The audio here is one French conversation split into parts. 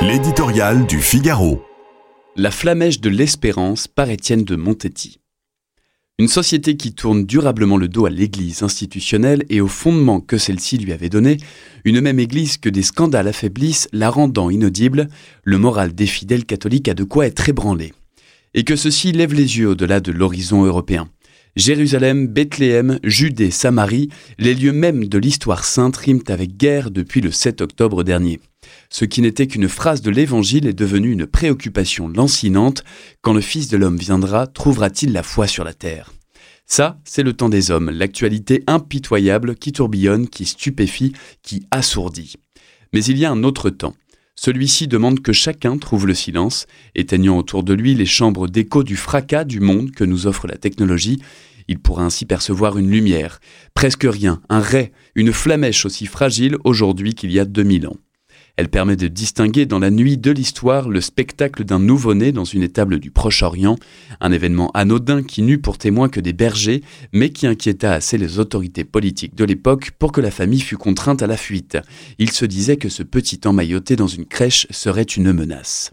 L'éditorial du Figaro. La flamèche de l'espérance par Étienne de Montetti. Une société qui tourne durablement le dos à l'Église institutionnelle et aux fondements que celle-ci lui avait donnés, une même Église que des scandales affaiblissent, la rendant inaudible, le moral des fidèles catholiques a de quoi être ébranlé. Et que ceci lève les yeux au-delà de l'horizon européen. Jérusalem, Bethléem, Judée, Samarie, les lieux mêmes de l'histoire sainte riment avec guerre depuis le 7 octobre dernier. Ce qui n'était qu'une phrase de l'Évangile est devenu une préoccupation lancinante. Quand le Fils de l'homme viendra, trouvera-t-il la foi sur la terre? Ça, c'est le temps des hommes, l'actualité impitoyable qui tourbillonne, qui stupéfie, qui assourdit. Mais il y a un autre temps. Celui-ci demande que chacun trouve le silence, éteignant autour de lui les chambres d'écho du fracas du monde que nous offre la technologie. Il pourra ainsi percevoir une lumière, presque rien, un ray, une flamèche aussi fragile aujourd'hui qu'il y a 2000 ans. Elle permet de distinguer dans la nuit de l'histoire le spectacle d'un nouveau-né dans une étable du Proche-Orient, un événement anodin qui n'eut pour témoin que des bergers, mais qui inquiéta assez les autorités politiques de l'époque pour que la famille fût contrainte à la fuite. Il se disait que ce petit emmailloté dans une crèche serait une menace.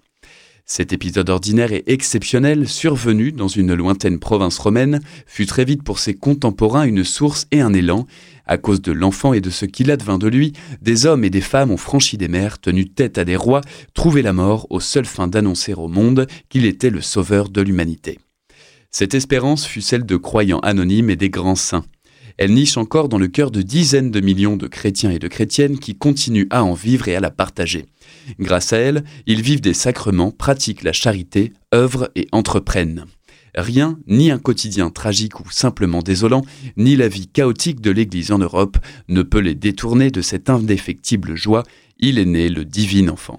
Cet épisode ordinaire et exceptionnel, survenu dans une lointaine province romaine, fut très vite pour ses contemporains une source et un élan. À cause de l'enfant et de ce qu'il advint de lui, des hommes et des femmes ont franchi des mers, tenu tête à des rois, trouvé la mort aux seules fins d'annoncer au monde qu'il était le sauveur de l'humanité. Cette espérance fut celle de croyants anonymes et des grands saints. Elle niche encore dans le cœur de dizaines de millions de chrétiens et de chrétiennes qui continuent à en vivre et à la partager. Grâce à elle, ils vivent des sacrements, pratiquent la charité, œuvrent et entreprennent. Rien, ni un quotidien tragique ou simplement désolant, ni la vie chaotique de l'Église en Europe ne peut les détourner de cette indéfectible joie. Il est né le divin enfant.